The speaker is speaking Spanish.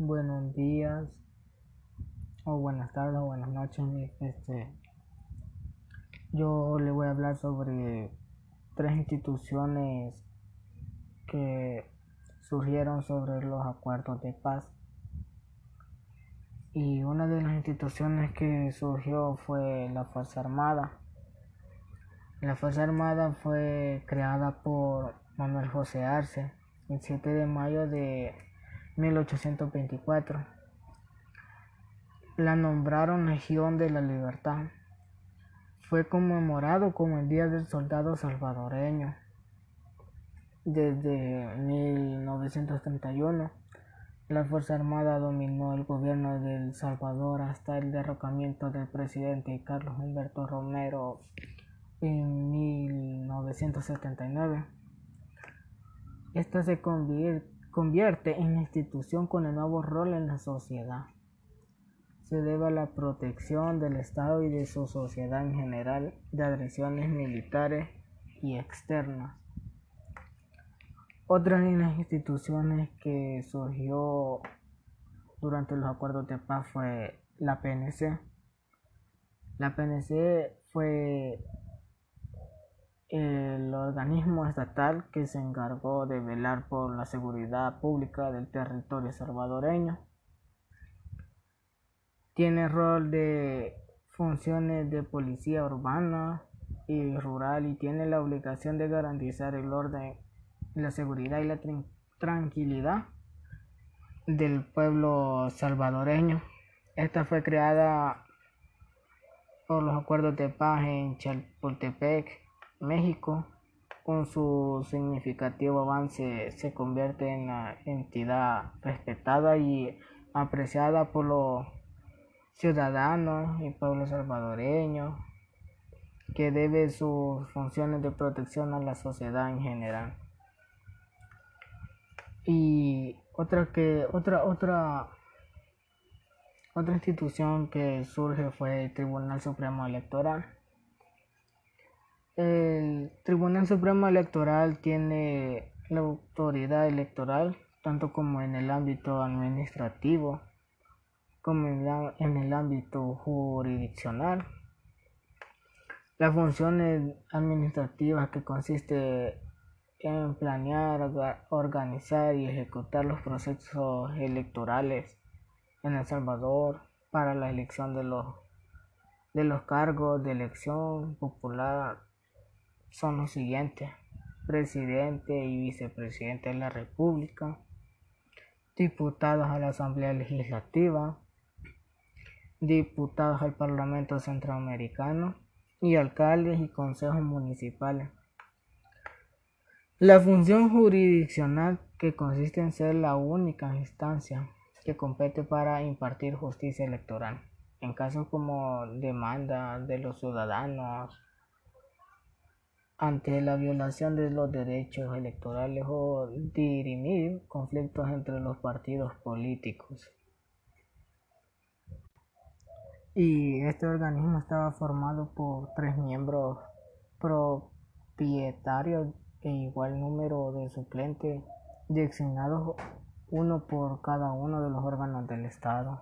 Buenos días, o buenas tardes, o buenas noches. Este, yo le voy a hablar sobre tres instituciones que surgieron sobre los acuerdos de paz. Y una de las instituciones que surgió fue la Fuerza Armada. La Fuerza Armada fue creada por Manuel José Arce el 7 de mayo de 1824. La nombraron Legión de la Libertad. Fue conmemorado como el Día del Soldado Salvadoreño. Desde 1931, la Fuerza Armada dominó el gobierno de El Salvador hasta el derrocamiento del presidente Carlos Humberto Romero en 1979. Esta se convierte en institución con el nuevo rol en la sociedad. Se debe a la protección del Estado y de su sociedad en general de agresiones militares y externas. Otra de las instituciones que surgió durante los acuerdos de paz fue la PNC. La PNC fue el organismo estatal que se encargó de velar por la seguridad pública del territorio salvadoreño. Tiene rol de funciones de policía urbana y rural y tiene la obligación de garantizar el orden, la seguridad y la tranquilidad del pueblo salvadoreño. Esta fue creada por los acuerdos de paz en Chapultepec México, con su significativo avance, se convierte en la entidad respetada y apreciada por los ciudadanos y pueblo salvadoreño, que debe sus funciones de protección a la sociedad en general. Y otra que otra otra otra institución que surge fue el Tribunal Supremo Electoral el Tribunal Supremo Electoral tiene la autoridad electoral tanto como en el ámbito administrativo como en, el ámbito jurisdiccional. Las funciones administrativas que consiste en planear, organizar y ejecutar los procesos electorales en El Salvador para la elección de los, de los cargos de elección popular son los siguientes. Presidente y vicepresidente de la República, diputados a la Asamblea Legislativa, diputados al Parlamento Centroamericano y alcaldes y consejos municipales. La función jurisdiccional que consiste en ser la única instancia que compete para impartir justicia electoral en casos como demanda de los ciudadanos ante la violación de los derechos electorales o dirimir conflictos entre los partidos políticos. Y este organismo estaba formado por tres miembros propietarios e igual número de suplentes designados uno por cada uno de los órganos del Estado.